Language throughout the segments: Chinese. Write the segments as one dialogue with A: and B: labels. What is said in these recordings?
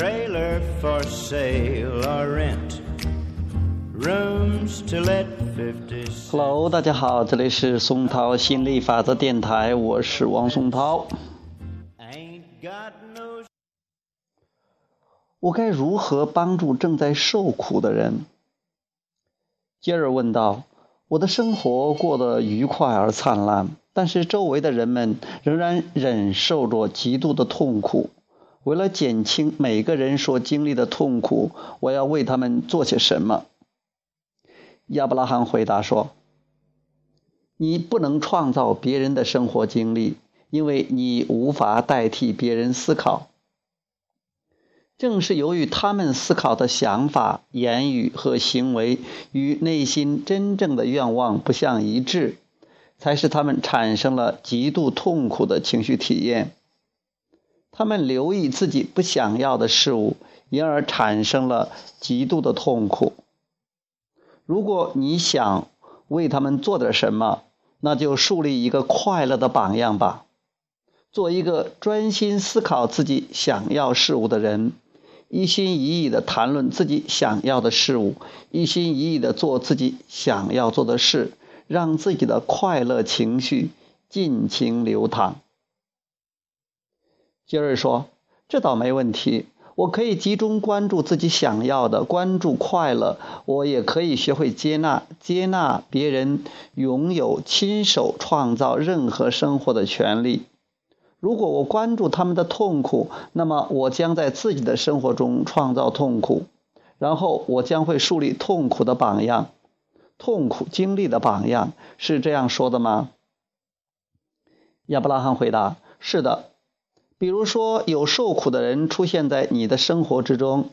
A: trailer for sale or rent. Rooms to let fifty.
B: Hello，大家好，这里是松涛心理法则电台，我是王松涛。
A: Ain't got no
B: 我该如何帮助正在受苦的人？杰尔问道。我的生活过得愉快而灿烂，但是周围的人们仍然忍受着极度的痛苦。为了减轻每个人所经历的痛苦，我要为他们做些什么？亚伯拉罕回答说：“你不能创造别人的生活经历，因为你无法代替别人思考。”正是由于他们思考的想法、言语和行为与内心真正的愿望不相一致，才使他们产生了极度痛苦的情绪体验。他们留意自己不想要的事物，因而产生了极度的痛苦。如果你想为他们做点什么，那就树立一个快乐的榜样吧。做一个专心思考自己想要事物的人。一心一意的谈论自己想要的事物，一心一意的做自己想要做的事，让自己的快乐情绪尽情流淌。杰瑞说：“这倒没问题，我可以集中关注自己想要的，关注快乐。我也可以学会接纳，接纳别人拥有亲手创造任何生活的权利。”如果我关注他们的痛苦，那么我将在自己的生活中创造痛苦，然后我将会树立痛苦的榜样，痛苦经历的榜样，是这样说的吗？亚伯拉罕回答：“是的。比如说，有受苦的人出现在你的生活之中，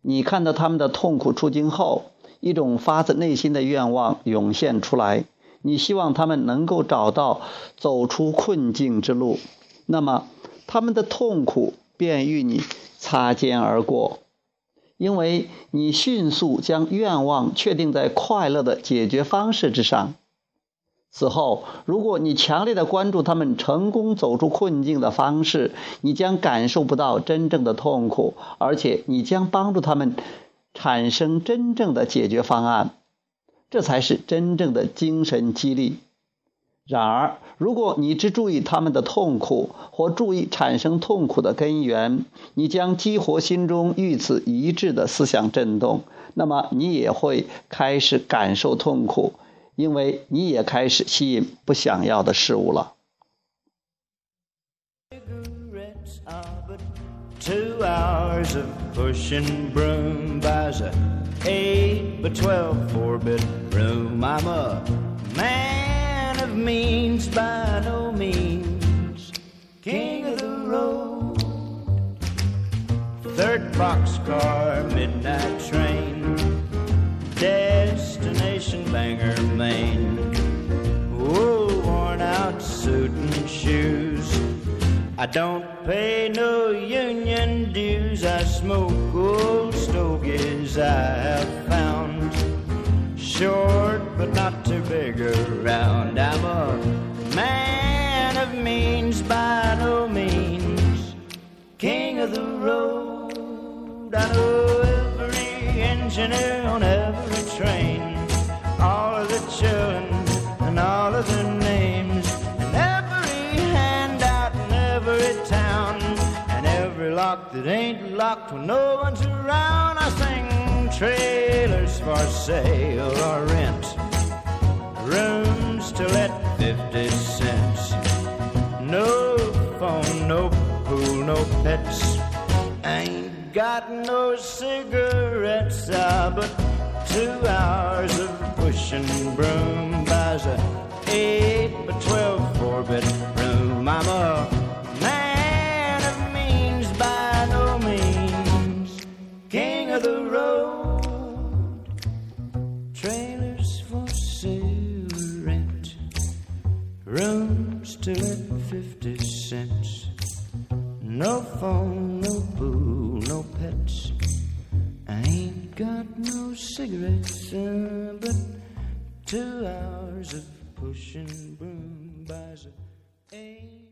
B: 你看到他们的痛苦处境后，一种发自内心的愿望涌现出来，你希望他们能够找到走出困境之路。”那么，他们的痛苦便与你擦肩而过，因为你迅速将愿望确定在快乐的解决方式之上。此后，如果你强烈的关注他们成功走出困境的方式，你将感受不到真正的痛苦，而且你将帮助他们产生真正的解决方案。这才是真正的精神激励。然而，如果你只注意他们的痛苦，或注意产生痛苦的根源，你将激活心中与此一致的思想震动，那么你也会开始感受痛苦，因为你也开始吸引不想要的事物了。
A: means by no means king of the road. Third boxcar, midnight Maine. Oh, worn out suit and shoes. I don't pay no union dues. I smoke old stogies I have found short but not too big around. I'm a man of means by no means, king of the road. I know every engineer on of the children and all of their names, and every handout in every town, and every lock that ain't locked when no one's around. I sing trailers for sale or rent, rooms to let 50 cents. No phone, no pool, no pets. Ain't got no cigarettes, ah, but two hours pushing broom buys a eight by twelve four bedroom. I'm a man of means by no means, king of the road. Trailers for sale, rent, rooms to let fifty cents. No phone, no pool, no pets. I ain't got no cigarettes, uh, but two hours of pushing broom buys a.